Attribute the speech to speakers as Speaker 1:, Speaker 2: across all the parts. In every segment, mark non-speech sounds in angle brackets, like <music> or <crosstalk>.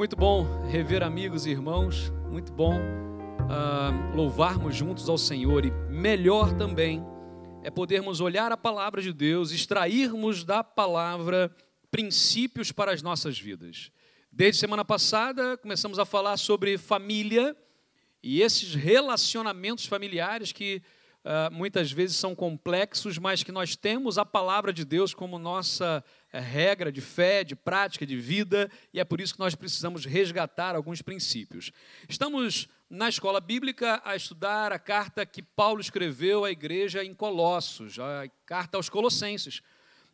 Speaker 1: Muito bom rever amigos e irmãos, muito bom uh, louvarmos juntos ao Senhor e melhor também é podermos olhar a palavra de Deus, extrairmos da palavra princípios para as nossas vidas. Desde semana passada começamos a falar sobre família e esses relacionamentos familiares que uh, muitas vezes são complexos, mas que nós temos a palavra de Deus como nossa uh, regra de fé, de prática, de vida, e é por isso que nós precisamos resgatar alguns princípios. Estamos na escola bíblica a estudar a carta que Paulo escreveu à igreja em Colossos, a carta aos Colossenses.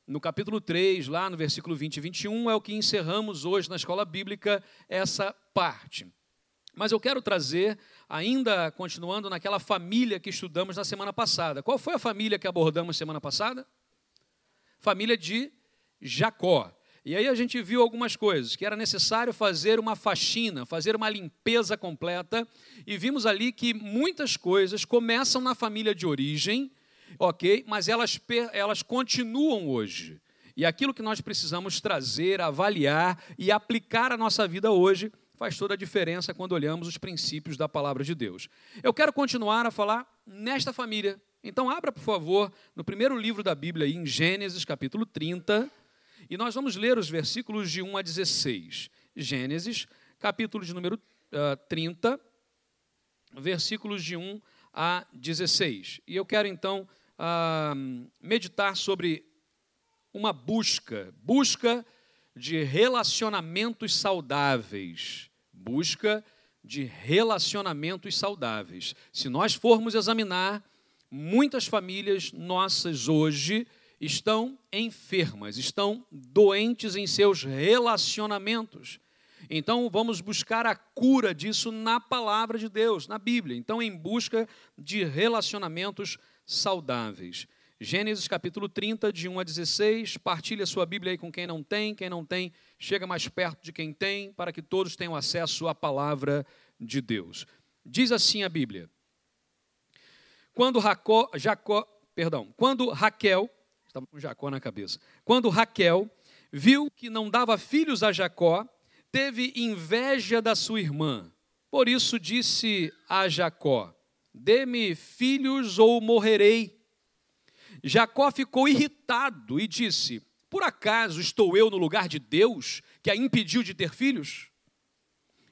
Speaker 1: No capítulo 3, lá no versículo 20 e 21, é o que encerramos hoje na escola bíblica essa parte. Mas eu quero trazer, ainda continuando naquela família que estudamos na semana passada. Qual foi a família que abordamos semana passada? Família de Jacó. E aí a gente viu algumas coisas, que era necessário fazer uma faxina, fazer uma limpeza completa, e vimos ali que muitas coisas começam na família de origem, ok? Mas elas, elas continuam hoje. E aquilo que nós precisamos trazer, avaliar e aplicar à nossa vida hoje faz toda a diferença quando olhamos os princípios da palavra de Deus. Eu quero continuar a falar nesta família. Então, abra, por favor, no primeiro livro da Bíblia, em Gênesis, capítulo 30, e nós vamos ler os versículos de 1 a 16. Gênesis, capítulo de número uh, 30, versículos de 1 a 16. E eu quero, então, uh, meditar sobre uma busca, busca de relacionamentos saudáveis. Busca de relacionamentos saudáveis. Se nós formos examinar, muitas famílias nossas hoje estão enfermas, estão doentes em seus relacionamentos. Então vamos buscar a cura disso na palavra de Deus, na Bíblia. Então, em busca de relacionamentos saudáveis. Gênesis capítulo 30, de 1 a 16. Partilhe a sua Bíblia aí com quem não tem. Quem não tem, chega mais perto de quem tem, para que todos tenham acesso à palavra de Deus. Diz assim a Bíblia: Quando Jacó, Jacó perdão, quando Raquel, estava com Jacó na cabeça, quando Raquel viu que não dava filhos a Jacó, teve inveja da sua irmã. Por isso disse a Jacó: Dê-me filhos ou morrerei. Jacó ficou irritado e disse: Por acaso estou eu no lugar de Deus, que a impediu de ter filhos?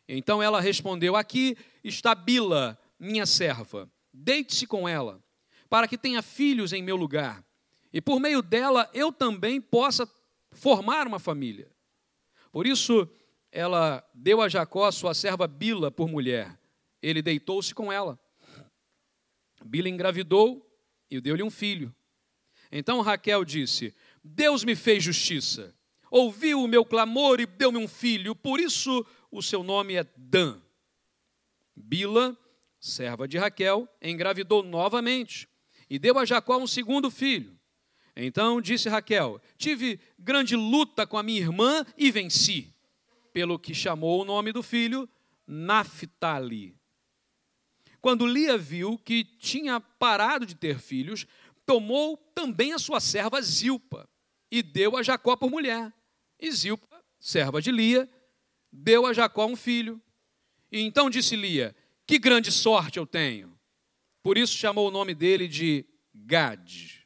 Speaker 1: Então ela respondeu: Aqui está Bila, minha serva. Deite-se com ela, para que tenha filhos em meu lugar, e por meio dela eu também possa formar uma família. Por isso ela deu a Jacó sua serva Bila por mulher. Ele deitou-se com ela. Bila engravidou e deu-lhe um filho. Então Raquel disse: Deus me fez justiça, ouviu o meu clamor e deu-me um filho, por isso o seu nome é Dan. Bila, serva de Raquel, engravidou novamente e deu a Jacó um segundo filho. Então disse Raquel: Tive grande luta com a minha irmã e venci, pelo que chamou o nome do filho Naphtali. Quando Lia viu que tinha parado de ter filhos, tomou também a sua serva Zilpa e deu a Jacó por mulher. E Zilpa, serva de Lia, deu a Jacó um filho. E então disse Lia: Que grande sorte eu tenho. Por isso chamou o nome dele de Gad.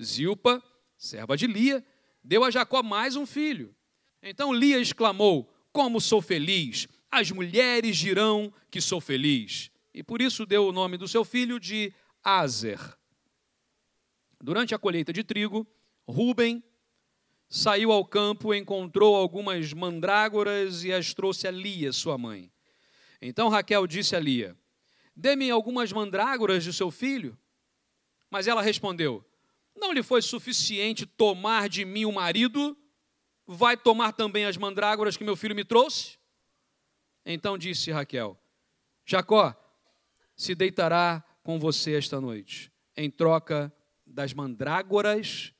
Speaker 1: Zilpa, serva de Lia, deu a Jacó mais um filho. Então Lia exclamou: Como sou feliz! As mulheres dirão que sou feliz. E por isso deu o nome do seu filho de Azer. Durante a colheita de trigo, Ruben saiu ao campo, encontrou algumas mandrágoras e as trouxe a Lia, sua mãe. Então Raquel disse a Lia: Dê-me algumas mandrágoras de seu filho. Mas ela respondeu: Não lhe foi suficiente tomar de mim o marido? Vai tomar também as mandrágoras que meu filho me trouxe? Então disse Raquel: Jacó se deitará com você esta noite, em troca das mandrágoras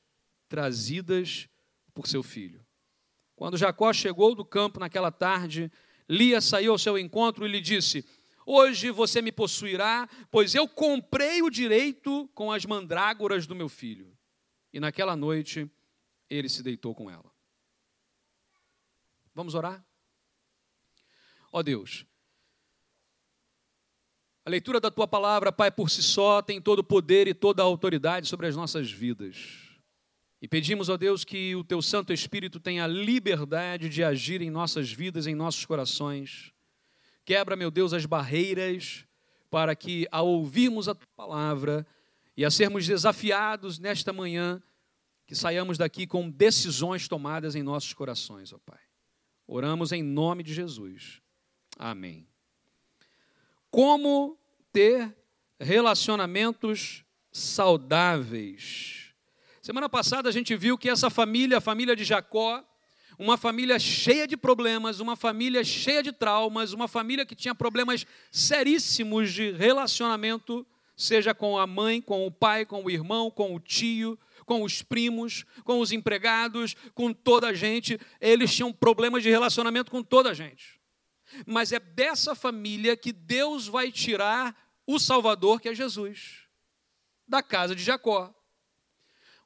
Speaker 1: trazidas por seu filho. Quando Jacó chegou do campo naquela tarde, Lia saiu ao seu encontro e lhe disse: Hoje você me possuirá, pois eu comprei o direito com as mandrágoras do meu filho. E naquela noite ele se deitou com ela. Vamos orar? ó Deus. A leitura da tua palavra, Pai, por si só tem todo o poder e toda a autoridade sobre as nossas vidas. E pedimos, ó Deus, que o teu Santo Espírito tenha liberdade de agir em nossas vidas, em nossos corações. Quebra, meu Deus, as barreiras para que, ao ouvirmos a tua palavra e a sermos desafiados nesta manhã, que saiamos daqui com decisões tomadas em nossos corações, ó Pai. Oramos em nome de Jesus. Amém. Como ter relacionamentos saudáveis. Semana passada a gente viu que essa família, a família de Jacó, uma família cheia de problemas, uma família cheia de traumas, uma família que tinha problemas seríssimos de relacionamento, seja com a mãe, com o pai, com o irmão, com o tio, com os primos, com os empregados, com toda a gente. Eles tinham problemas de relacionamento com toda a gente. Mas é dessa família que Deus vai tirar o Salvador, que é Jesus, da casa de Jacó.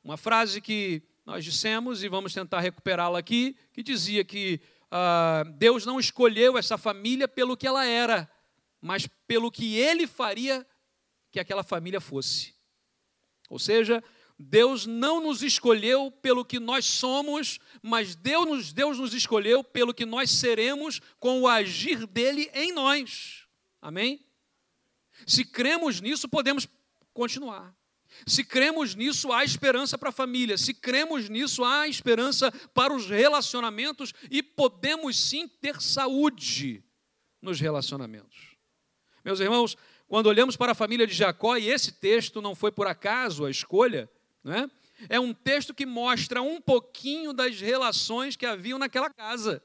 Speaker 1: Uma frase que nós dissemos e vamos tentar recuperá-la aqui, que dizia que ah, Deus não escolheu essa família pelo que ela era, mas pelo que ele faria que aquela família fosse. Ou seja, Deus não nos escolheu pelo que nós somos, mas Deus nos, Deus nos escolheu pelo que nós seremos com o agir dele em nós. Amém? Se cremos nisso, podemos continuar. Se cremos nisso, há esperança para a família. Se cremos nisso, há esperança para os relacionamentos e podemos sim ter saúde nos relacionamentos. Meus irmãos, quando olhamos para a família de Jacó, e esse texto não foi por acaso a escolha, né? é um texto que mostra um pouquinho das relações que haviam naquela casa.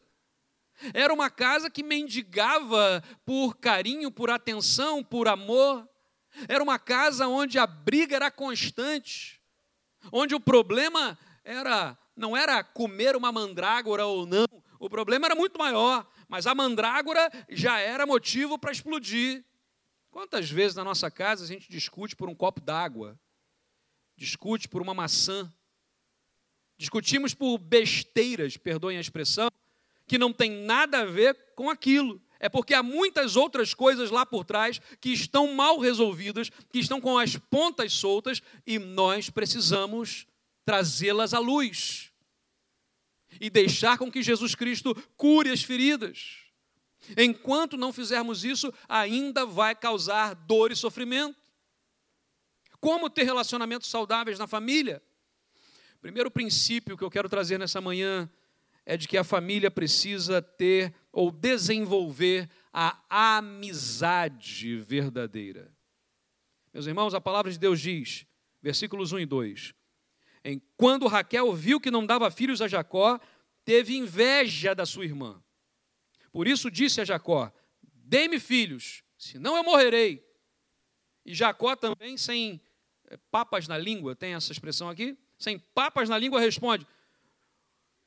Speaker 1: Era uma casa que mendigava por carinho, por atenção, por amor. Era uma casa onde a briga era constante, onde o problema era não era comer uma mandrágora ou não, o problema era muito maior, mas a mandrágora já era motivo para explodir. Quantas vezes na nossa casa a gente discute por um copo d'água, discute por uma maçã, discutimos por besteiras, perdoem a expressão, que não tem nada a ver com aquilo. É porque há muitas outras coisas lá por trás que estão mal resolvidas, que estão com as pontas soltas e nós precisamos trazê-las à luz e deixar com que Jesus Cristo cure as feridas. Enquanto não fizermos isso, ainda vai causar dor e sofrimento. Como ter relacionamentos saudáveis na família? Primeiro princípio que eu quero trazer nessa manhã é de que a família precisa ter ou desenvolver a amizade verdadeira. Meus irmãos, a palavra de Deus diz, versículos 1 e 2: em, Quando Raquel viu que não dava filhos a Jacó, teve inveja da sua irmã. Por isso disse a Jacó: Dê-me filhos, senão eu morrerei. E Jacó também, sem eh, papas na língua, tem essa expressão aqui? Sem papas na língua, responde: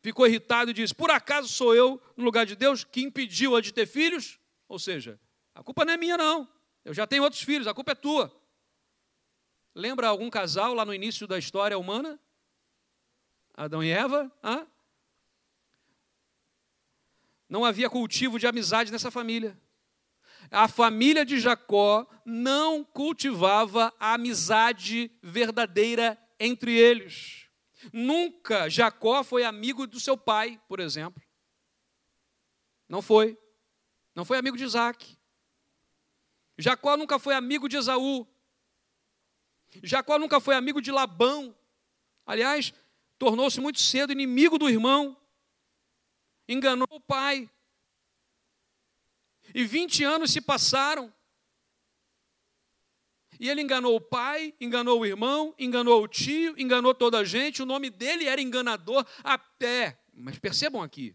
Speaker 1: ficou irritado e disse: Por acaso sou eu, no lugar de Deus, que impediu-a de ter filhos? Ou seja, a culpa não é minha, não. Eu já tenho outros filhos, a culpa é tua. Lembra algum casal lá no início da história humana? Adão e Eva? Hã? Não havia cultivo de amizade nessa família. A família de Jacó não cultivava a amizade verdadeira entre eles. Nunca Jacó foi amigo do seu pai, por exemplo. Não foi. Não foi amigo de Isaac. Jacó nunca foi amigo de Esaú. Jacó nunca foi amigo de Labão. Aliás, tornou-se muito cedo inimigo do irmão. Enganou o pai. E 20 anos se passaram e ele enganou o pai, enganou o irmão, enganou o tio, enganou toda a gente. O nome dele era enganador até, mas percebam aqui,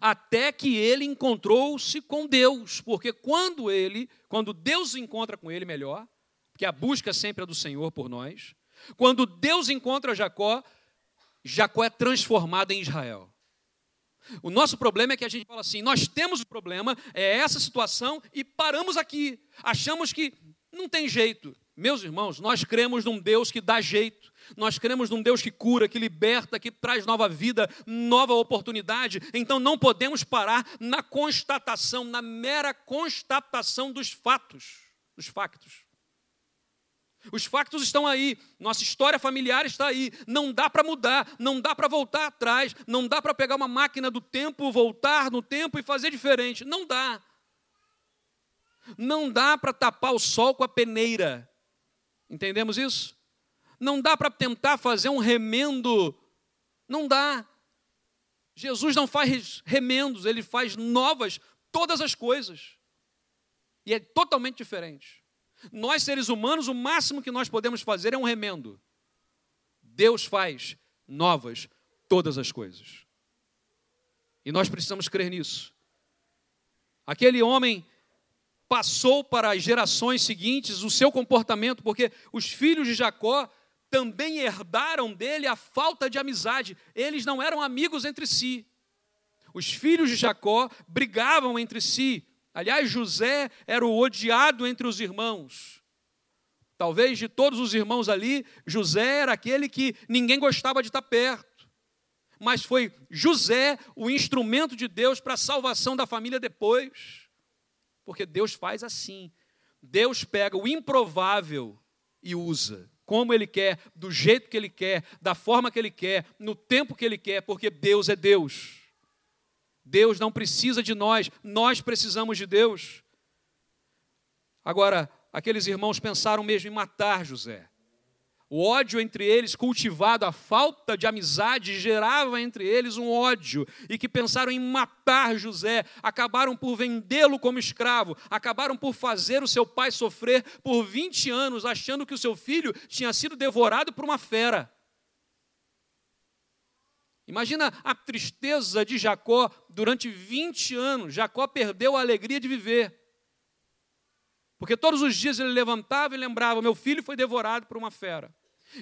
Speaker 1: até que ele encontrou-se com Deus, porque quando ele, quando Deus encontra com ele melhor, porque a busca sempre é do Senhor por nós, quando Deus encontra Jacó, Jacó é transformado em Israel. O nosso problema é que a gente fala assim: nós temos o problema, é essa situação, e paramos aqui. Achamos que não tem jeito. Meus irmãos, nós cremos num Deus que dá jeito. Nós cremos num Deus que cura, que liberta, que traz nova vida, nova oportunidade. Então não podemos parar na constatação, na mera constatação dos fatos, dos factos. Os factos estão aí, nossa história familiar está aí. Não dá para mudar, não dá para voltar atrás, não dá para pegar uma máquina do tempo, voltar no tempo e fazer diferente. Não dá. Não dá para tapar o sol com a peneira. Entendemos isso? Não dá para tentar fazer um remendo. Não dá. Jesus não faz remendos, ele faz novas todas as coisas. E é totalmente diferente. Nós, seres humanos, o máximo que nós podemos fazer é um remendo. Deus faz novas todas as coisas. E nós precisamos crer nisso. Aquele homem passou para as gerações seguintes o seu comportamento, porque os filhos de Jacó também herdaram dele a falta de amizade. Eles não eram amigos entre si. Os filhos de Jacó brigavam entre si. Aliás, José era o odiado entre os irmãos. Talvez de todos os irmãos ali, José era aquele que ninguém gostava de estar perto. Mas foi José o instrumento de Deus para a salvação da família depois. Porque Deus faz assim. Deus pega o improvável e usa como Ele quer, do jeito que Ele quer, da forma que Ele quer, no tempo que Ele quer, porque Deus é Deus. Deus não precisa de nós, nós precisamos de Deus. Agora, aqueles irmãos pensaram mesmo em matar José. O ódio entre eles, cultivado, a falta de amizade, gerava entre eles um ódio, e que pensaram em matar José, acabaram por vendê-lo como escravo, acabaram por fazer o seu pai sofrer por 20 anos, achando que o seu filho tinha sido devorado por uma fera. Imagina a tristeza de Jacó durante 20 anos. Jacó perdeu a alegria de viver. Porque todos os dias ele levantava e lembrava: meu filho foi devorado por uma fera.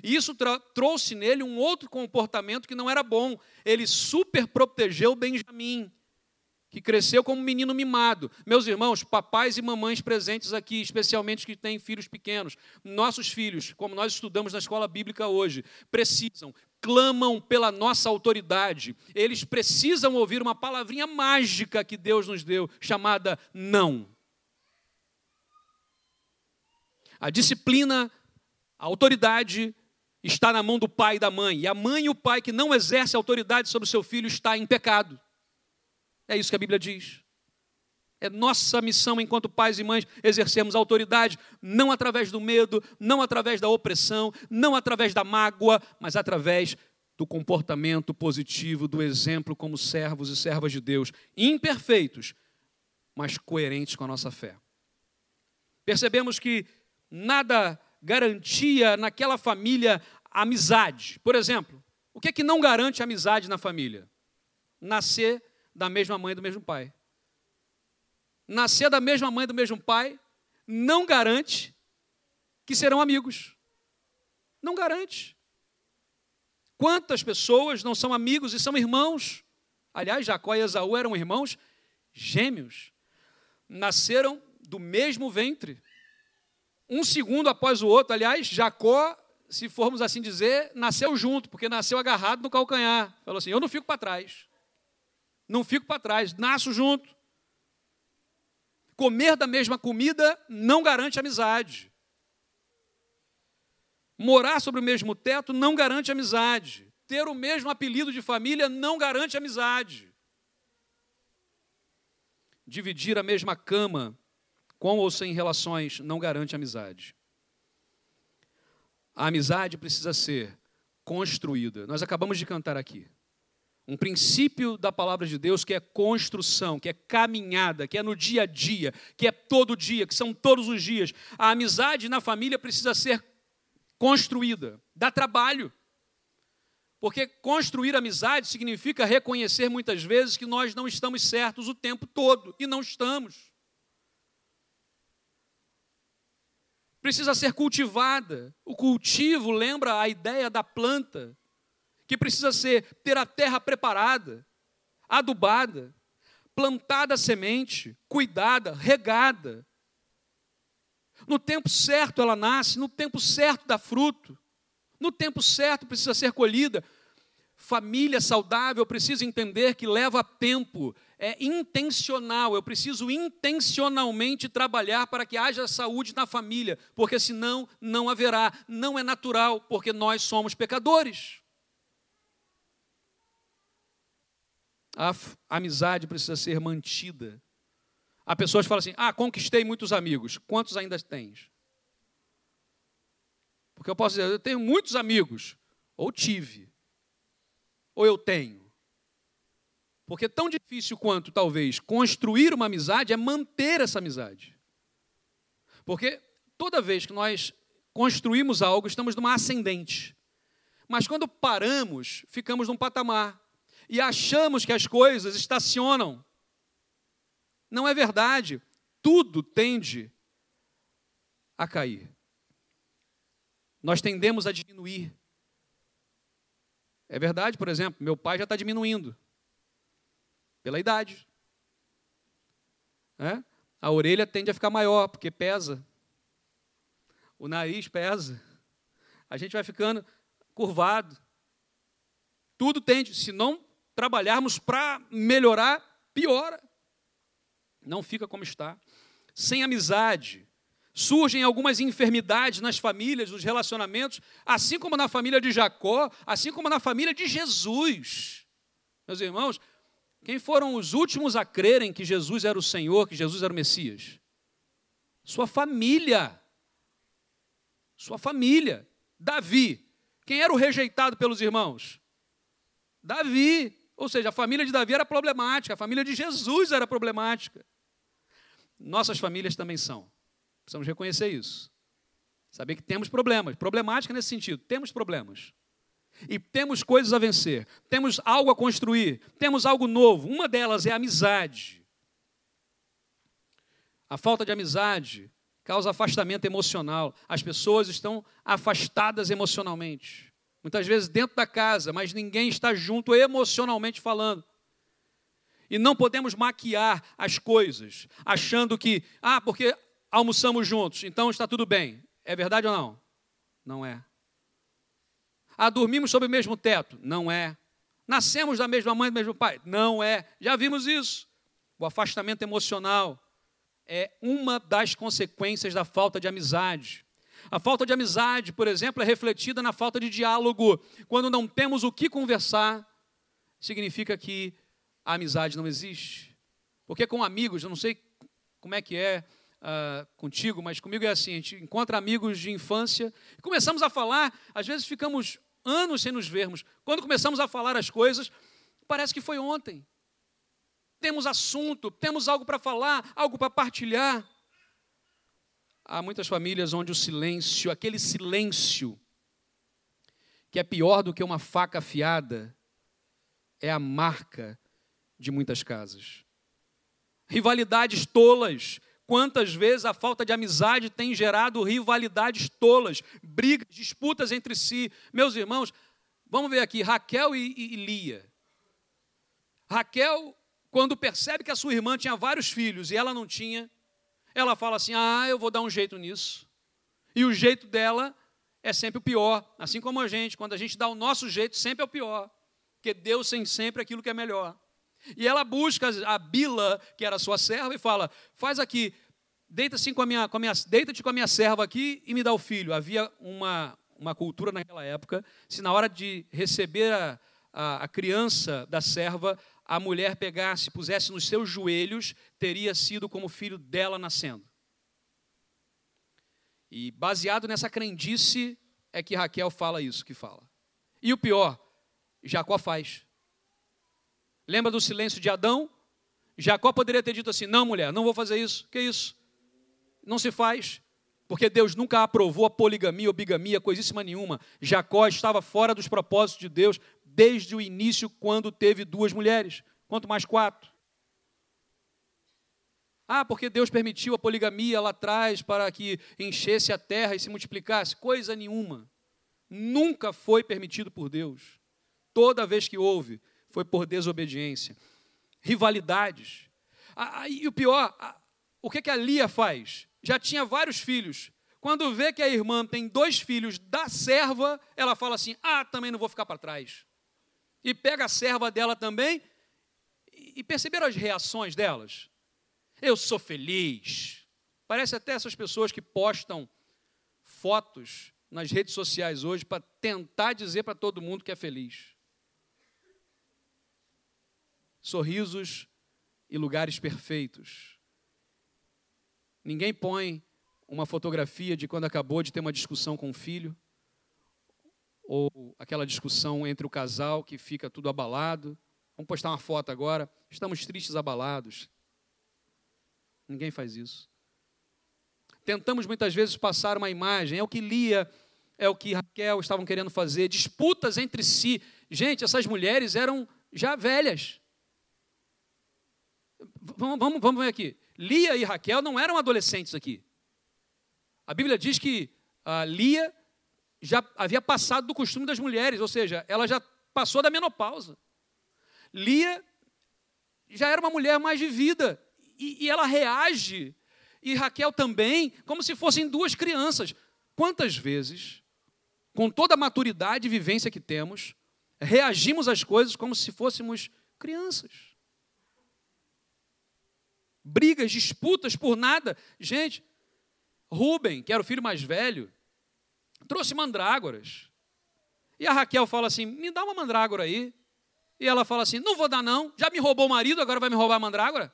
Speaker 1: E isso trouxe nele um outro comportamento que não era bom. Ele super protegeu Benjamim, que cresceu como um menino mimado. Meus irmãos, papais e mamães presentes aqui, especialmente os que têm filhos pequenos, nossos filhos, como nós estudamos na escola bíblica hoje, precisam, clamam pela nossa autoridade. Eles precisam ouvir uma palavrinha mágica que Deus nos deu, chamada não. A disciplina, a autoridade está na mão do pai e da mãe. E a mãe e o pai que não exerce autoridade sobre o seu filho está em pecado. É isso que a Bíblia diz. É nossa missão enquanto pais e mães exercermos autoridade, não através do medo, não através da opressão, não através da mágoa, mas através do comportamento positivo, do exemplo como servos e servas de Deus, imperfeitos, mas coerentes com a nossa fé. Percebemos que nada garantia naquela família amizade. Por exemplo, o que é que não garante amizade na família? Nascer da mesma mãe e do mesmo pai. Nascer da mesma mãe do mesmo pai não garante que serão amigos. Não garante. Quantas pessoas não são amigos e são irmãos? Aliás, Jacó e Esaú eram irmãos gêmeos. Nasceram do mesmo ventre um segundo após o outro. Aliás, Jacó, se formos assim dizer, nasceu junto, porque nasceu agarrado no calcanhar. Falou assim: Eu não fico para trás. Não fico para trás, nasço junto. Comer da mesma comida não garante amizade. Morar sobre o mesmo teto não garante amizade. Ter o mesmo apelido de família não garante amizade. Dividir a mesma cama com ou sem relações, não garante amizade. A amizade precisa ser construída. Nós acabamos de cantar aqui. Um princípio da palavra de Deus que é construção, que é caminhada, que é no dia a dia, que é todo dia, que são todos os dias. A amizade na família precisa ser construída, dá trabalho. Porque construir amizade significa reconhecer muitas vezes que nós não estamos certos o tempo todo, e não estamos. precisa ser cultivada. O cultivo lembra a ideia da planta, que precisa ser ter a terra preparada, adubada, plantada a semente, cuidada, regada. No tempo certo ela nasce, no tempo certo dá fruto. No tempo certo precisa ser colhida. Família saudável precisa entender que leva tempo, é intencional. Eu preciso intencionalmente trabalhar para que haja saúde na família, porque senão não haverá. Não é natural, porque nós somos pecadores. A amizade precisa ser mantida. Há pessoas que falam assim: ah, conquistei muitos amigos. Quantos ainda tens? Porque eu posso dizer, eu tenho muitos amigos, ou tive, ou eu tenho. Porque tão difícil quanto, talvez, construir uma amizade é manter essa amizade. Porque toda vez que nós construímos algo, estamos numa ascendente. Mas quando paramos, ficamos num patamar e achamos que as coisas estacionam. Não é verdade. Tudo tende a cair. Nós tendemos a diminuir. É verdade, por exemplo, meu pai já está diminuindo. Pela idade. É? A orelha tende a ficar maior, porque pesa. O nariz pesa. A gente vai ficando curvado. Tudo tende. Se não trabalharmos para melhorar, piora. Não fica como está. Sem amizade, surgem algumas enfermidades nas famílias, nos relacionamentos, assim como na família de Jacó, assim como na família de Jesus. Meus irmãos, quem foram os últimos a crerem que Jesus era o Senhor, que Jesus era o Messias? Sua família. Sua família. Davi. Quem era o rejeitado pelos irmãos? Davi. Ou seja, a família de Davi era problemática, a família de Jesus era problemática. Nossas famílias também são. Precisamos reconhecer isso. Saber que temos problemas. Problemática nesse sentido. Temos problemas. E temos coisas a vencer. Temos algo a construir. Temos algo novo. Uma delas é a amizade. A falta de amizade causa afastamento emocional. As pessoas estão afastadas emocionalmente. Muitas vezes dentro da casa, mas ninguém está junto emocionalmente falando. E não podemos maquiar as coisas, achando que, ah, porque almoçamos juntos, então está tudo bem. É verdade ou não? Não é. Ah, dormimos sob o mesmo teto? Não é. Nascemos da mesma mãe do mesmo pai? Não é. Já vimos isso. O afastamento emocional é uma das consequências da falta de amizade. A falta de amizade, por exemplo, é refletida na falta de diálogo. Quando não temos o que conversar, significa que a amizade não existe. Porque com amigos, eu não sei como é que é uh, contigo, mas comigo é assim: a gente encontra amigos de infância começamos a falar, às vezes ficamos anos sem nos vermos. Quando começamos a falar as coisas, parece que foi ontem. Temos assunto, temos algo para falar, algo para partilhar. Há muitas famílias onde o silêncio, aquele silêncio, que é pior do que uma faca afiada, é a marca de muitas casas. Rivalidades tolas. Quantas vezes a falta de amizade tem gerado rivalidades tolas, brigas, disputas entre si? Meus irmãos, vamos ver aqui, Raquel e, e, e Lia. Raquel, quando percebe que a sua irmã tinha vários filhos e ela não tinha, ela fala assim: Ah, eu vou dar um jeito nisso. E o jeito dela é sempre o pior, assim como a gente, quando a gente dá o nosso jeito, sempre é o pior, porque Deus tem sempre aquilo que é melhor. E ela busca a Bila, que era sua serva, e fala: Faz aqui, deita-te com, a minha, com, a minha, deita com a minha serva aqui e me dá o filho. Havia uma, uma cultura naquela época, se na hora de receber a, a, a criança da serva, a mulher pegasse, pusesse nos seus joelhos, teria sido como filho dela nascendo. E baseado nessa crendice é que Raquel fala isso que fala. E o pior, Jacó faz. Lembra do silêncio de Adão? Jacó poderia ter dito assim: Não, mulher, não vou fazer isso. Que isso? Não se faz. Porque Deus nunca aprovou a poligamia ou bigamia, coisíssima nenhuma. Jacó estava fora dos propósitos de Deus desde o início, quando teve duas mulheres. Quanto mais quatro? Ah, porque Deus permitiu a poligamia lá atrás para que enchesse a terra e se multiplicasse? Coisa nenhuma. Nunca foi permitido por Deus. Toda vez que houve, foi por desobediência. Rivalidades. Ah, e o pior, o que, que a Lia faz? Já tinha vários filhos. Quando vê que a irmã tem dois filhos da serva, ela fala assim: ah, também não vou ficar para trás. E pega a serva dela também. E perceberam as reações delas? Eu sou feliz. Parece até essas pessoas que postam fotos nas redes sociais hoje para tentar dizer para todo mundo que é feliz. Sorrisos e lugares perfeitos. Ninguém põe uma fotografia de quando acabou de ter uma discussão com o filho, ou aquela discussão entre o casal que fica tudo abalado. Vamos postar uma foto agora. Estamos tristes, abalados. Ninguém faz isso. Tentamos muitas vezes passar uma imagem, é o que Lia, é o que Raquel estavam querendo fazer, disputas entre si. Gente, essas mulheres eram já velhas. Vamos, vamos, vamos ver aqui. Lia e Raquel não eram adolescentes aqui. A Bíblia diz que a Lia já havia passado do costume das mulheres, ou seja, ela já passou da menopausa. Lia já era uma mulher mais vivida e, e ela reage, e Raquel também, como se fossem duas crianças. Quantas vezes, com toda a maturidade e vivência que temos, reagimos às coisas como se fôssemos crianças? Brigas, disputas por nada. Gente, Rubem, que era o filho mais velho, trouxe mandrágoras. E a Raquel fala assim: me dá uma mandrágora aí. E ela fala assim: não vou dar, não. Já me roubou o marido, agora vai me roubar a mandrágora?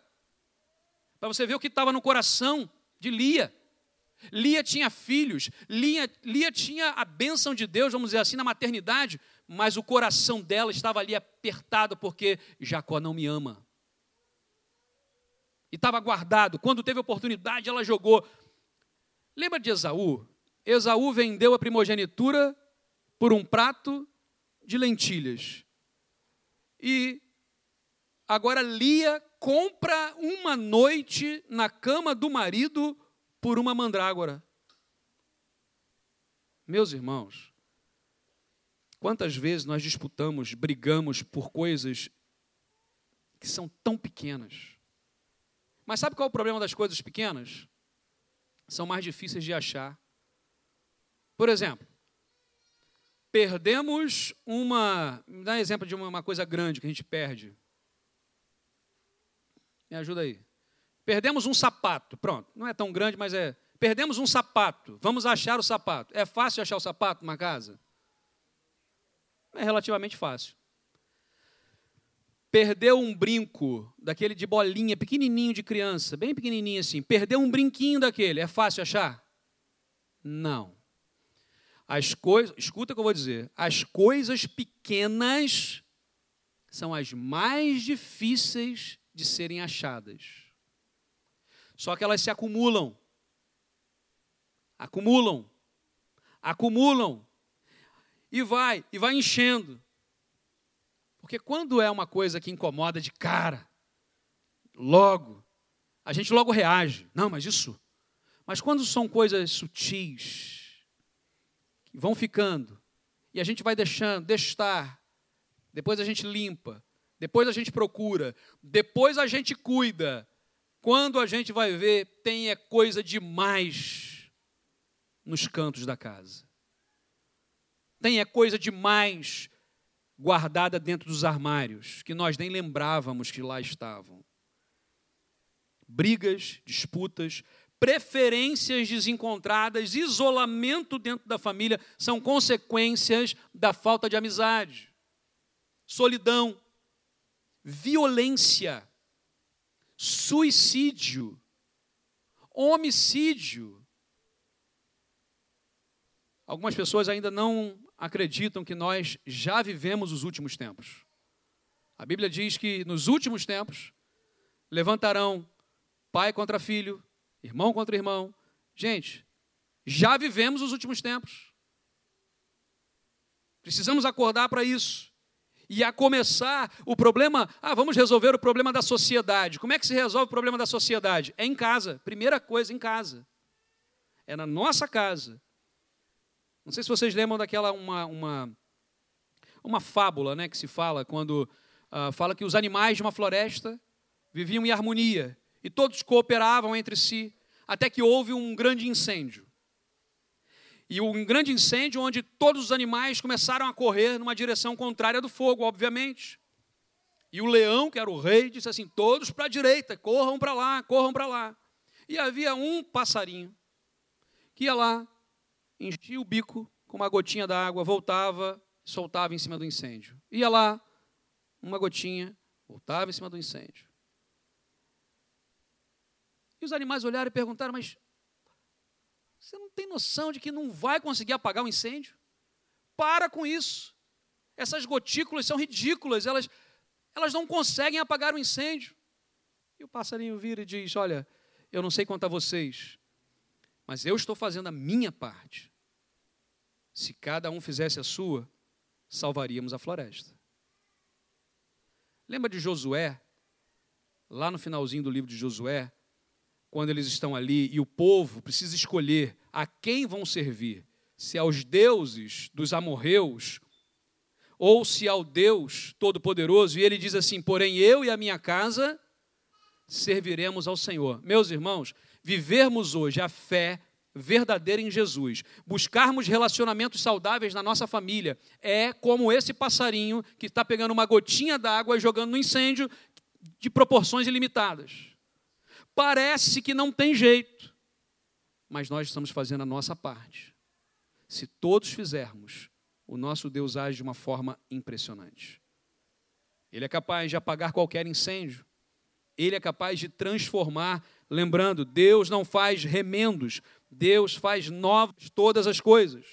Speaker 1: Para você ver o que estava no coração de Lia. Lia tinha filhos, Lia, Lia tinha a bênção de Deus, vamos dizer assim, na maternidade, mas o coração dela estava ali apertado porque Jacó não me ama. E estava guardado. Quando teve oportunidade, ela jogou. Lembra de Esaú? Esaú vendeu a primogenitura por um prato de lentilhas. E agora Lia compra uma noite na cama do marido por uma mandrágora. Meus irmãos, quantas vezes nós disputamos, brigamos por coisas que são tão pequenas. Mas sabe qual é o problema das coisas pequenas? são mais difíceis de achar. Por exemplo, perdemos uma. Me dá um exemplo de uma, uma coisa grande que a gente perde. Me ajuda aí. Perdemos um sapato. Pronto, não é tão grande, mas é. Perdemos um sapato. Vamos achar o sapato. É fácil achar o sapato numa casa? É relativamente fácil. Perdeu um brinco, daquele de bolinha, pequenininho de criança, bem pequenininho assim. Perdeu um brinquinho daquele, é fácil achar? Não. As coisas, escuta o que eu vou dizer. As coisas pequenas são as mais difíceis de serem achadas. Só que elas se acumulam. Acumulam. Acumulam. E vai, e vai enchendo. Porque quando é uma coisa que incomoda de cara, logo, a gente logo reage. Não, mas isso. Mas quando são coisas sutis, vão ficando, e a gente vai deixando, deixa estar, depois a gente limpa, depois a gente procura, depois a gente cuida. Quando a gente vai ver, tem é coisa demais nos cantos da casa. Tem é coisa demais guardada dentro dos armários, que nós nem lembrávamos que lá estavam. Brigas, disputas, preferências desencontradas, isolamento dentro da família são consequências da falta de amizade, solidão, violência, suicídio, homicídio. Algumas pessoas ainda não acreditam que nós já vivemos os últimos tempos. A Bíblia diz que nos últimos tempos levantarão pai contra filho, irmão contra irmão. Gente, já vivemos os últimos tempos. Precisamos acordar para isso. E a começar o problema, ah, vamos resolver o problema da sociedade. Como é que se resolve o problema da sociedade? É em casa. Primeira coisa, em casa. É na nossa casa não sei se vocês lembram daquela uma, uma, uma fábula né, que se fala quando uh, fala que os animais de uma floresta viviam em harmonia e todos cooperavam entre si até que houve um grande incêndio. E um grande incêndio onde todos os animais começaram a correr numa direção contrária do fogo, obviamente. E o leão, que era o rei, disse assim: todos para a direita, corram para lá, corram para lá. E havia um passarinho que ia lá, enchia o bico com uma gotinha d'água, voltava, soltava em cima do incêndio. Ia lá, uma gotinha, voltava em cima do incêndio. E os animais olharam e perguntaram: Mas você não tem noção de que não vai conseguir apagar o incêndio? Para com isso. Essas gotículas são ridículas, elas, elas não conseguem apagar o incêndio. E o passarinho vira e diz: Olha, eu não sei quanto a vocês, mas eu estou fazendo a minha parte. Se cada um fizesse a sua, salvaríamos a floresta. Lembra de Josué? Lá no finalzinho do livro de Josué, quando eles estão ali e o povo precisa escolher a quem vão servir: se aos deuses dos amorreus ou se ao Deus Todo-Poderoso. E ele diz assim: Porém, eu e a minha casa serviremos ao Senhor. Meus irmãos, vivermos hoje a fé verdadeira em Jesus, buscarmos relacionamentos saudáveis na nossa família, é como esse passarinho que está pegando uma gotinha d'água e jogando no incêndio de proporções ilimitadas. Parece que não tem jeito, mas nós estamos fazendo a nossa parte. Se todos fizermos, o nosso Deus age de uma forma impressionante. Ele é capaz de apagar qualquer incêndio, ele é capaz de transformar. Lembrando, Deus não faz remendos, Deus faz novas todas as coisas.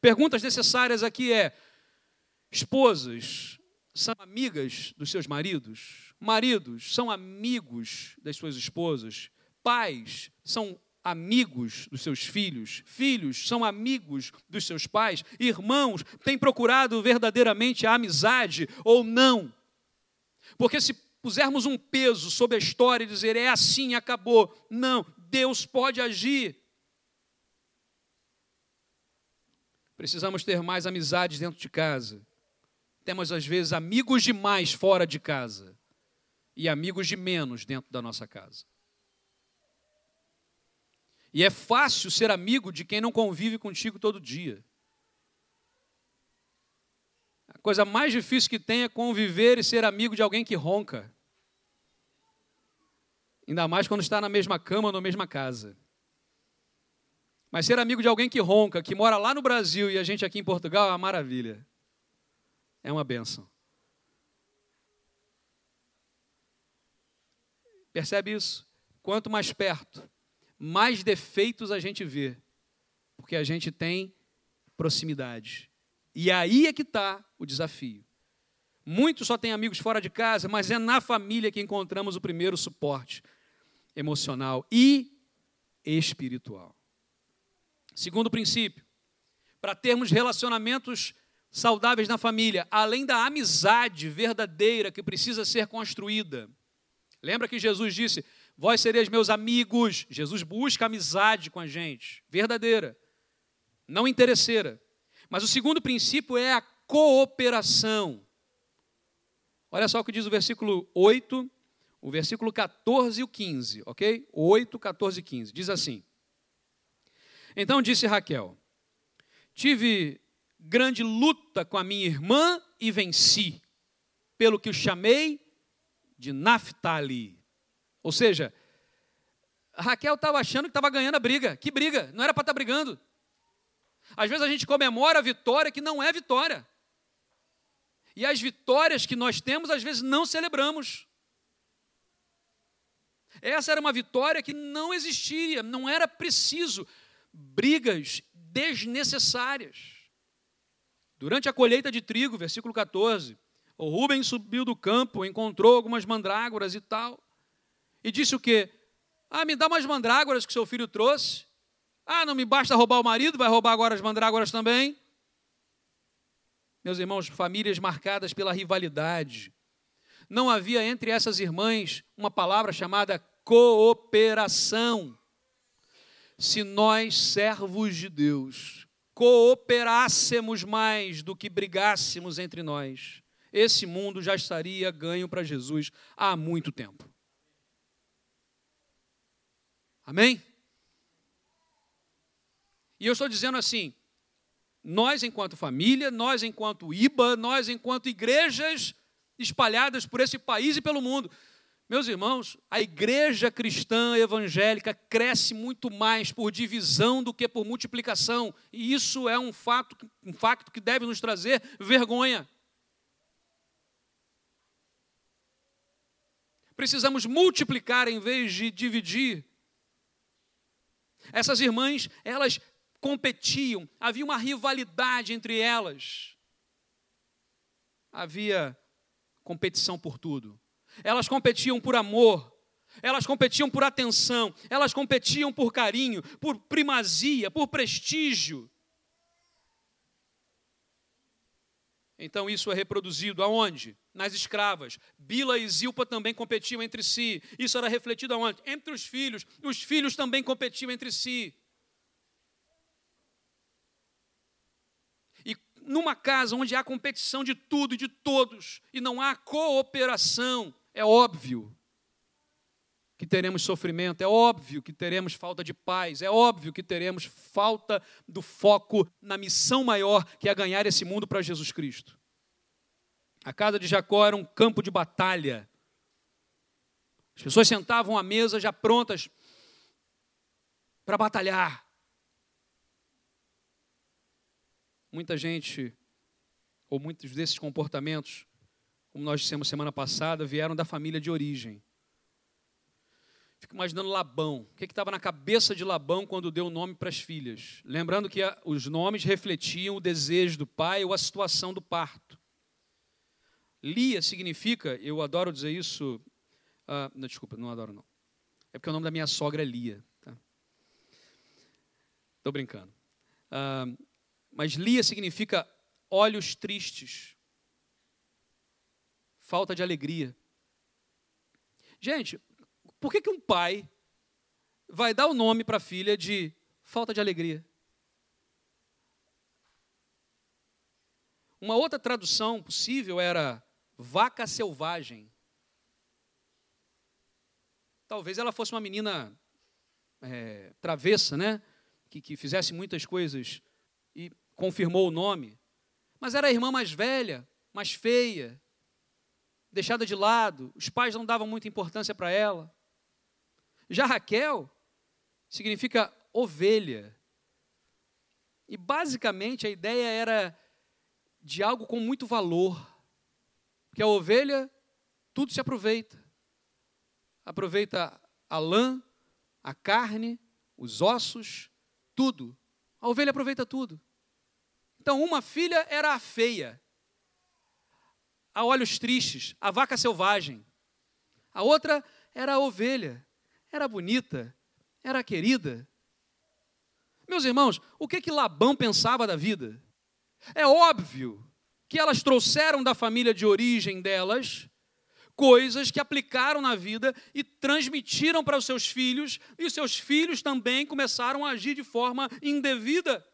Speaker 1: Perguntas necessárias aqui é: esposas são amigas dos seus maridos? Maridos são amigos das suas esposas? Pais são amigos dos seus filhos? Filhos são amigos dos seus pais? Irmãos têm procurado verdadeiramente a amizade ou não? Porque se pusermos um peso sobre a história e dizer é assim, acabou. Não, Deus pode agir. Precisamos ter mais amizades dentro de casa. Temos, às vezes, amigos demais fora de casa e amigos de menos dentro da nossa casa. E é fácil ser amigo de quem não convive contigo todo dia. A coisa mais difícil que tem é conviver e ser amigo de alguém que ronca. Ainda mais quando está na mesma cama na mesma casa. Mas ser amigo de alguém que ronca, que mora lá no Brasil e a gente aqui em Portugal é uma maravilha. É uma benção. Percebe isso? Quanto mais perto, mais defeitos a gente vê, porque a gente tem proximidade. E aí é que está o desafio. Muitos só têm amigos fora de casa, mas é na família que encontramos o primeiro suporte emocional e espiritual. Segundo princípio, para termos relacionamentos saudáveis na família, além da amizade verdadeira que precisa ser construída. Lembra que Jesus disse: Vós sereis meus amigos. Jesus busca amizade com a gente, verdadeira, não interesseira. Mas o segundo princípio é a cooperação. Olha só o que diz o versículo 8 o versículo 14 e o 15, ok? 8, 14 e 15. Diz assim: Então disse Raquel: Tive grande luta com a minha irmã e venci, pelo que o chamei de Naphtali. Ou seja, Raquel estava achando que estava ganhando a briga. Que briga? Não era para estar tá brigando. Às vezes a gente comemora a vitória que não é vitória. E as vitórias que nós temos, às vezes não celebramos. Essa era uma vitória que não existiria, não era preciso brigas desnecessárias. Durante a colheita de trigo, versículo 14, o Rubens subiu do campo, encontrou algumas mandrágoras e tal, e disse o quê? Ah, me dá umas mandrágoras que seu filho trouxe. Ah, não me basta roubar o marido, vai roubar agora as mandrágoras também. Meus irmãos, famílias marcadas pela rivalidade, não havia entre essas irmãs uma palavra chamada cooperação. Se nós, servos de Deus, cooperássemos mais do que brigássemos entre nós, esse mundo já estaria ganho para Jesus há muito tempo. Amém? E eu estou dizendo assim: nós, enquanto família, nós, enquanto IBA, nós, enquanto igrejas espalhadas por esse país e pelo mundo. Meus irmãos, a igreja cristã evangélica cresce muito mais por divisão do que por multiplicação, e isso é um fato, um fato que deve nos trazer vergonha. Precisamos multiplicar em vez de dividir. Essas irmãs, elas competiam, havia uma rivalidade entre elas. Havia competição por tudo. Elas competiam por amor, elas competiam por atenção, elas competiam por carinho, por primazia, por prestígio. Então isso é reproduzido aonde? Nas escravas. Bila e Zilpa também competiam entre si. Isso era refletido aonde? Entre os filhos. Os filhos também competiam entre si. E numa casa onde há competição de tudo e de todos, e não há cooperação, é óbvio que teremos sofrimento, é óbvio que teremos falta de paz, é óbvio que teremos falta do foco na missão maior que é ganhar esse mundo para Jesus Cristo. A casa de Jacó era um campo de batalha. As pessoas sentavam à mesa já prontas para batalhar. Muita gente, ou muitos desses comportamentos, como nós dissemos semana passada, vieram da família de origem. Fico imaginando Labão. O que estava na cabeça de Labão quando deu o nome para as filhas? Lembrando que os nomes refletiam o desejo do pai ou a situação do parto. Lia significa, eu adoro dizer isso. Uh, não, desculpa, não adoro não. É porque o nome da minha sogra é Lia. Estou tá? brincando. Uh, mas Lia significa olhos tristes, falta de alegria. Gente, por que, que um pai vai dar o nome para a filha de falta de alegria? Uma outra tradução possível era vaca selvagem. Talvez ela fosse uma menina é, travessa, né? Que, que fizesse muitas coisas e confirmou o nome. Mas era a irmã mais velha, mais feia, deixada de lado. Os pais não davam muita importância para ela. Já Raquel significa ovelha. E basicamente a ideia era de algo com muito valor. Porque a ovelha, tudo se aproveita. Aproveita a lã, a carne, os ossos, tudo. A ovelha aproveita tudo. Então, uma filha era a feia, a olhos tristes, a vaca selvagem. A outra era a ovelha, era bonita, era querida. Meus irmãos, o que que Labão pensava da vida? É óbvio que elas trouxeram da família de origem delas coisas que aplicaram na vida e transmitiram para os seus filhos, e os seus filhos também começaram a agir de forma indevida.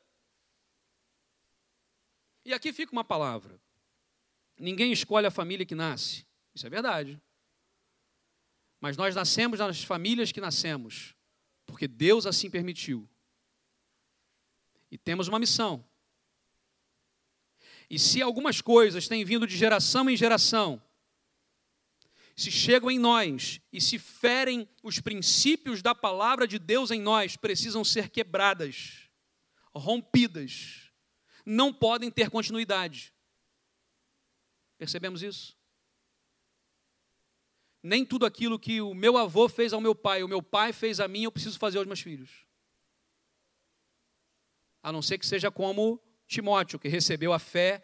Speaker 1: E aqui fica uma palavra: ninguém escolhe a família que nasce, isso é verdade. Mas nós nascemos nas famílias que nascemos, porque Deus assim permitiu. E temos uma missão. E se algumas coisas têm vindo de geração em geração, se chegam em nós e se ferem os princípios da palavra de Deus em nós, precisam ser quebradas, rompidas, não podem ter continuidade. Percebemos isso? Nem tudo aquilo que o meu avô fez ao meu pai, o meu pai fez a mim, eu preciso fazer aos meus filhos. A não ser que seja como Timóteo, que recebeu a fé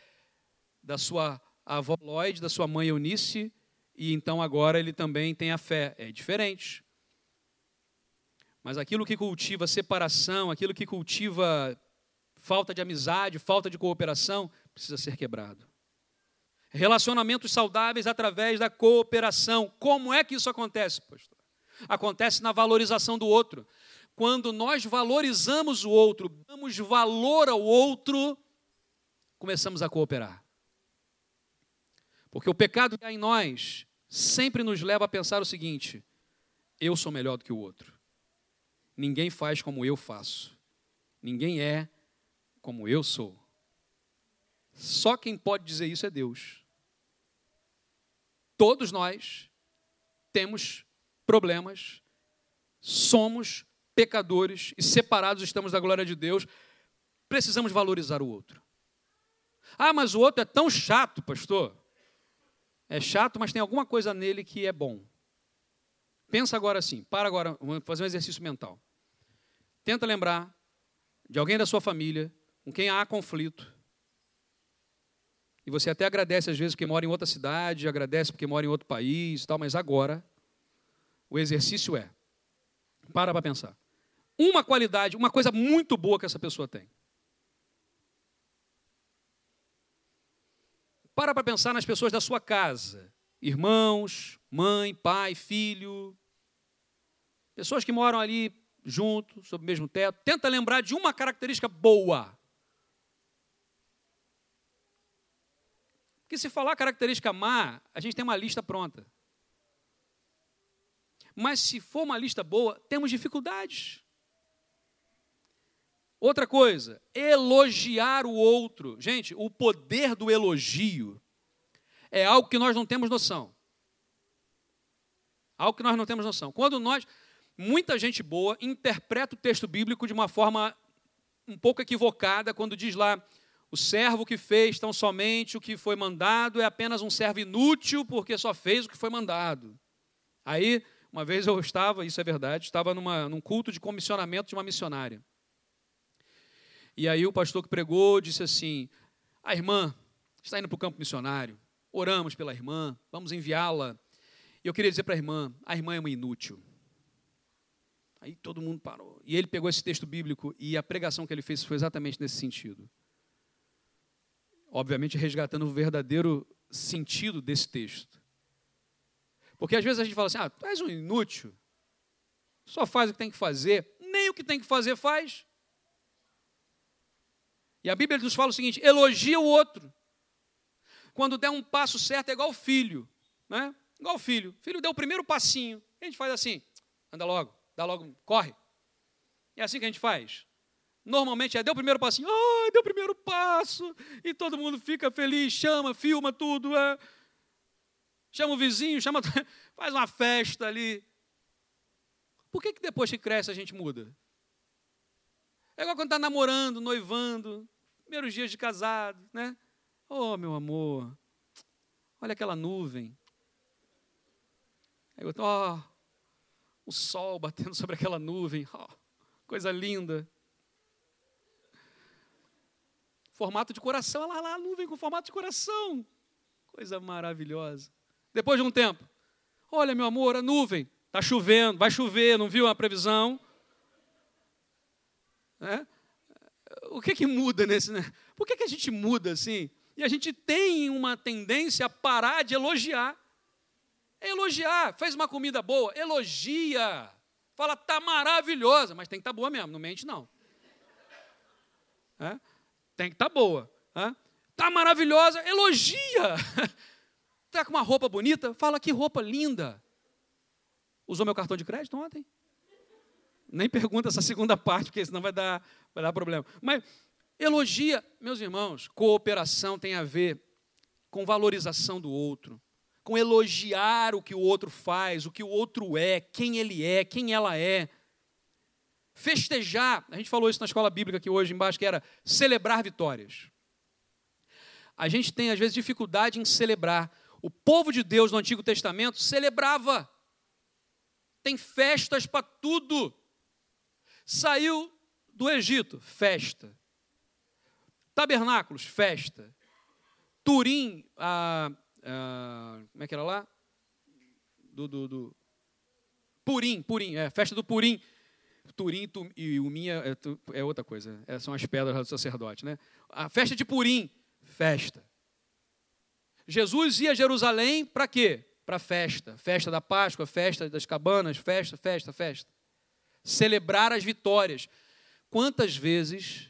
Speaker 1: da sua avó Lloyd, da sua mãe Eunice, e então agora ele também tem a fé. É diferente. Mas aquilo que cultiva separação, aquilo que cultiva falta de amizade, falta de cooperação, precisa ser quebrado. Relacionamentos saudáveis através da cooperação. Como é que isso acontece, pastor? Acontece na valorização do outro. Quando nós valorizamos o outro, damos valor ao outro, começamos a cooperar. Porque o pecado que há em nós sempre nos leva a pensar o seguinte: eu sou melhor do que o outro. Ninguém faz como eu faço. Ninguém é como eu sou. Só quem pode dizer isso é Deus. Todos nós temos problemas, somos pecadores e separados estamos da glória de Deus, precisamos valorizar o outro. Ah, mas o outro é tão chato, pastor. É chato, mas tem alguma coisa nele que é bom. Pensa agora assim, para agora, vamos fazer um exercício mental. Tenta lembrar de alguém da sua família com quem há conflito. E você até agradece às vezes porque mora em outra cidade, agradece porque mora em outro país, tal, mas agora o exercício é para para pensar. Uma qualidade, uma coisa muito boa que essa pessoa tem. Para para pensar nas pessoas da sua casa, irmãos, mãe, pai, filho, pessoas que moram ali junto, sob o mesmo teto. Tenta lembrar de uma característica boa. Porque se falar característica má, a gente tem uma lista pronta. Mas se for uma lista boa, temos dificuldades. Outra coisa, elogiar o outro. Gente, o poder do elogio é algo que nós não temos noção. Algo que nós não temos noção. Quando nós, muita gente boa, interpreta o texto bíblico de uma forma um pouco equivocada, quando diz lá, o servo que fez tão somente o que foi mandado é apenas um servo inútil porque só fez o que foi mandado. Aí, uma vez eu estava, isso é verdade, estava numa, num culto de comissionamento de uma missionária. E aí o pastor que pregou disse assim: a irmã está indo para o campo missionário, oramos pela irmã, vamos enviá-la. E eu queria dizer para a irmã: a irmã é uma inútil. Aí todo mundo parou. E ele pegou esse texto bíblico e a pregação que ele fez foi exatamente nesse sentido. Obviamente, resgatando o verdadeiro sentido desse texto. Porque às vezes a gente fala assim: ah, tu és um inútil, só faz o que tem que fazer, nem o que tem que fazer faz. E a Bíblia nos fala o seguinte: elogia o outro. Quando der um passo certo, é igual filho. Né? Igual filho. Filho deu o primeiro passinho. A gente faz assim: anda logo, dá logo, corre. É assim que a gente faz. Normalmente é deu o primeiro passinho, oh, deu o primeiro passo, e todo mundo fica feliz, chama, filma tudo, é. chama o vizinho, chama, <laughs> faz uma festa ali. Por que, que depois que cresce a gente muda? É igual quando está namorando, noivando, primeiros dias de casado, né? Oh, meu amor, olha aquela nuvem. Aí eu, oh, o sol batendo <laughs> sobre aquela nuvem, oh, coisa linda. Formato de coração, olha lá, lá a nuvem com formato de coração. Coisa maravilhosa. Depois de um tempo, olha, meu amor, a nuvem, está chovendo, vai chover, não viu a previsão? É? o que, que muda nesse. Né? Por que, que a gente muda assim? E a gente tem uma tendência a parar de elogiar. Elogiar, fez uma comida boa, elogia. Fala, tá maravilhosa, mas tem que estar tá boa mesmo, não mente não. É? Tem que estar tá boa. É? Tá maravilhosa, elogia. <laughs> Tá com uma roupa bonita, fala que roupa linda. Usou meu cartão de crédito ontem? Nem pergunta essa segunda parte, porque senão vai dar, vai dar problema. Mas elogia, meus irmãos, cooperação tem a ver com valorização do outro, com elogiar o que o outro faz, o que o outro é, quem ele é, quem ela é. Festejar, a gente falou isso na escola bíblica aqui hoje embaixo, que era celebrar vitórias. A gente tem, às vezes, dificuldade em celebrar. O povo de Deus no Antigo Testamento celebrava. Tem festas para tudo. Saiu do Egito, festa. Tabernáculos, festa. Turim, a, a, como é que era lá? Do, do, do, Purim, Purim, é, festa do Purim. Turim tu, e o minha é, é, outra coisa, é, são as pedras do sacerdote, né? A festa de Purim, festa. Jesus ia a Jerusalém para quê? Para festa, festa da Páscoa, festa das cabanas, festa, festa, festa celebrar as vitórias. Quantas vezes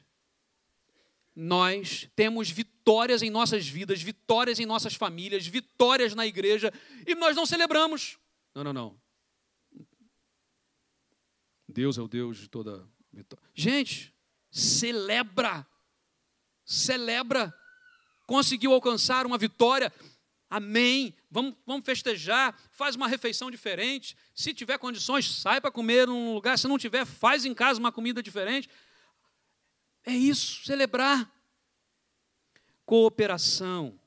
Speaker 1: nós temos vitórias em nossas vidas, vitórias em nossas famílias, vitórias na igreja e nós não celebramos? Não, não, não. Deus é o Deus de toda vitória. Gente, celebra. Celebra. Conseguiu alcançar uma vitória. Amém. Vamos, vamos festejar. Faz uma refeição diferente. Se tiver condições, sai para comer num lugar. Se não tiver, faz em casa uma comida diferente. É isso, celebrar. Cooperação.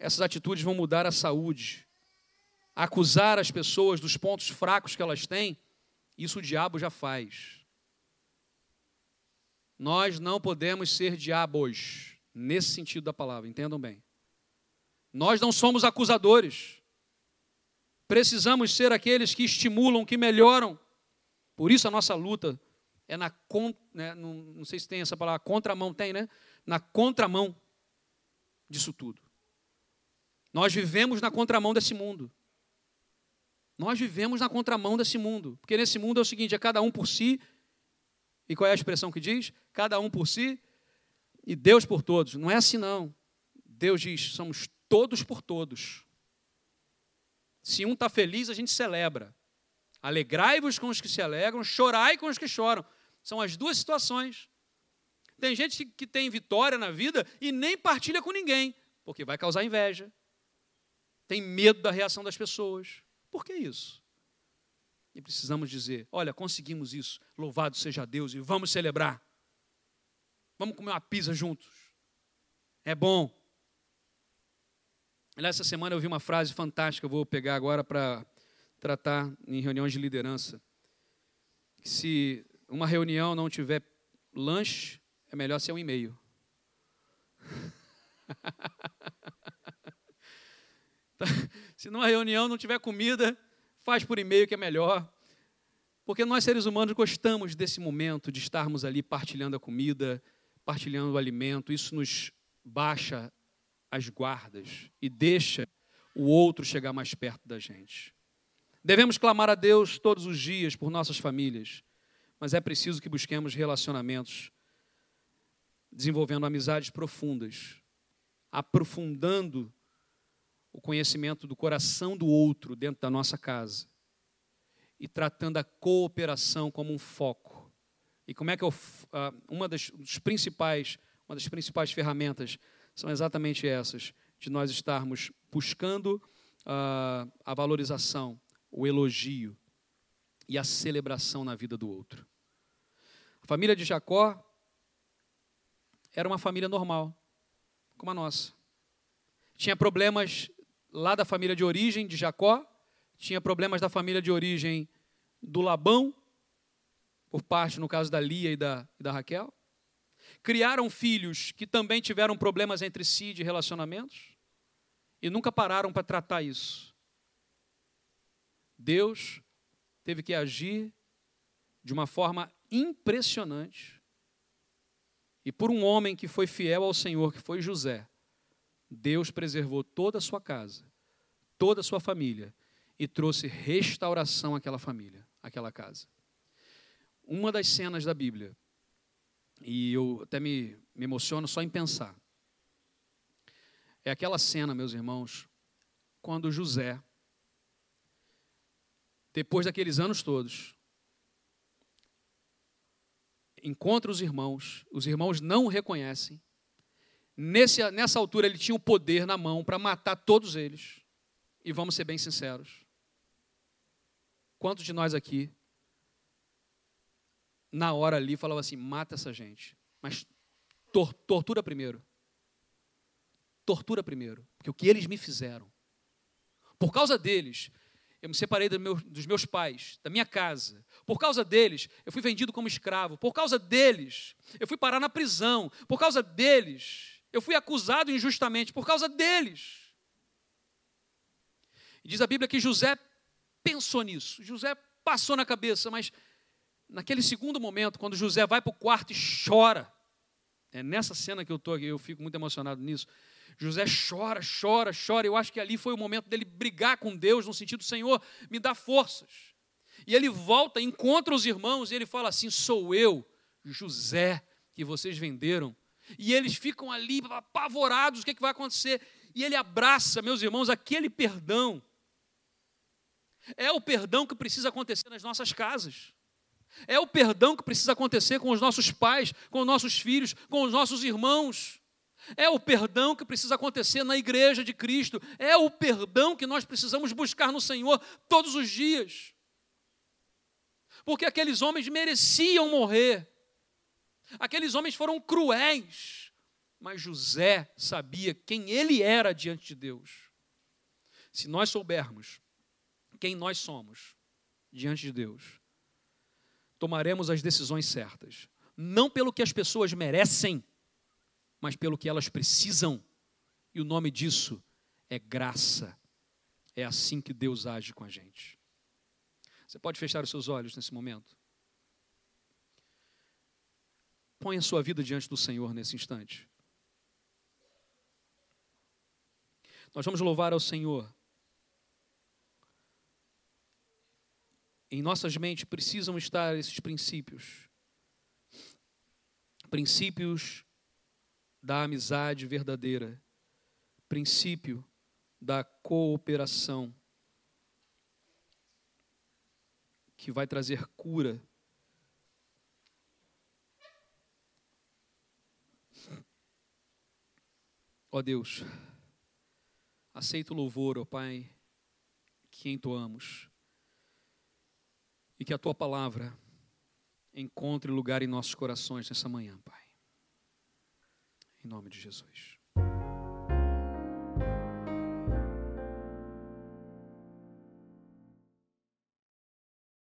Speaker 1: Essas atitudes vão mudar a saúde. Acusar as pessoas dos pontos fracos que elas têm, isso o diabo já faz. Nós não podemos ser diabos, nesse sentido da palavra, entendam bem. Nós não somos acusadores. Precisamos ser aqueles que estimulam, que melhoram. Por isso a nossa luta é na né, não, não sei se tem essa palavra, contramão tem, né? Na contramão disso tudo. Nós vivemos na contramão desse mundo. Nós vivemos na contramão desse mundo. Porque nesse mundo é o seguinte: é cada um por si. E qual é a expressão que diz? Cada um por si e Deus por todos. Não é assim, não. Deus diz: somos todos por todos. Se um está feliz, a gente celebra. Alegrai-vos com os que se alegram, chorai com os que choram. São as duas situações. Tem gente que tem vitória na vida e nem partilha com ninguém, porque vai causar inveja. Tem medo da reação das pessoas. Por que isso? E precisamos dizer: olha, conseguimos isso, louvado seja Deus, e vamos celebrar. Vamos comer uma pizza juntos. É bom. Aliás, essa semana eu vi uma frase fantástica, vou pegar agora para tratar em reuniões de liderança. Se uma reunião não tiver lanche, é melhor ser um e-mail. <laughs> Se numa reunião não tiver comida, faz por e-mail que é melhor. Porque nós seres humanos gostamos desse momento de estarmos ali partilhando a comida, partilhando o alimento. Isso nos baixa as guardas e deixa o outro chegar mais perto da gente. Devemos clamar a Deus todos os dias por nossas famílias, mas é preciso que busquemos relacionamentos, desenvolvendo amizades profundas, aprofundando o conhecimento do coração do outro dentro da nossa casa e tratando a cooperação como um foco. E como é que eu, ah, uma das dos principais, uma das principais ferramentas são exatamente essas, de nós estarmos buscando ah, a valorização, o elogio e a celebração na vida do outro. A família de Jacó era uma família normal, como a nossa. Tinha problemas lá da família de origem de Jacó, tinha problemas da família de origem do Labão, por parte, no caso da Lia e da, e da Raquel. Criaram filhos que também tiveram problemas entre si de relacionamentos e nunca pararam para tratar isso. Deus teve que agir de uma forma impressionante. E por um homem que foi fiel ao Senhor, que foi José, Deus preservou toda a sua casa, toda a sua família e trouxe restauração àquela família, àquela casa. Uma das cenas da Bíblia e eu até me, me emociono só em pensar. É aquela cena, meus irmãos, quando José, depois daqueles anos todos, encontra os irmãos, os irmãos não o reconhecem. Nesse, nessa altura ele tinha o poder na mão para matar todos eles. E vamos ser bem sinceros. Quantos de nós aqui na hora ali, falava assim: mata essa gente, mas tor tortura primeiro. Tortura primeiro, porque o que eles me fizeram. Por causa deles, eu me separei do meu, dos meus pais, da minha casa. Por causa deles, eu fui vendido como escravo. Por causa deles, eu fui parar na prisão. Por causa deles, eu fui acusado injustamente. Por causa deles. E diz a Bíblia que José pensou nisso. José passou na cabeça, mas naquele segundo momento, quando José vai para o quarto e chora, é nessa cena que eu estou aqui, eu fico muito emocionado nisso. José chora, chora, chora. Eu acho que ali foi o momento dele brigar com Deus, no sentido, Senhor, me dá forças. E ele volta, encontra os irmãos e ele fala assim: Sou eu, José, que vocês venderam. E eles ficam ali apavorados: o que, é que vai acontecer? E ele abraça, meus irmãos, aquele perdão. É o perdão que precisa acontecer nas nossas casas. É o perdão que precisa acontecer com os nossos pais, com os nossos filhos, com os nossos irmãos. É o perdão que precisa acontecer na igreja de Cristo. É o perdão que nós precisamos buscar no Senhor todos os dias. Porque aqueles homens mereciam morrer. Aqueles homens foram cruéis. Mas José sabia quem ele era diante de Deus. Se nós soubermos quem nós somos diante de Deus, tomaremos as decisões certas. Não pelo que as pessoas merecem, mas pelo que elas precisam. E o nome disso é graça. É assim que Deus age com a gente. Você pode fechar os seus olhos nesse momento? Põe a sua vida diante do Senhor nesse instante. Nós vamos louvar ao Senhor. Em nossas mentes precisam estar esses princípios. Princípios da amizade verdadeira, princípio da cooperação, que vai trazer cura. Ó oh Deus, aceita o louvor, ó oh Pai, que entoamos, e que a tua palavra encontre lugar em nossos corações nessa manhã, Pai. Em nome de Jesus.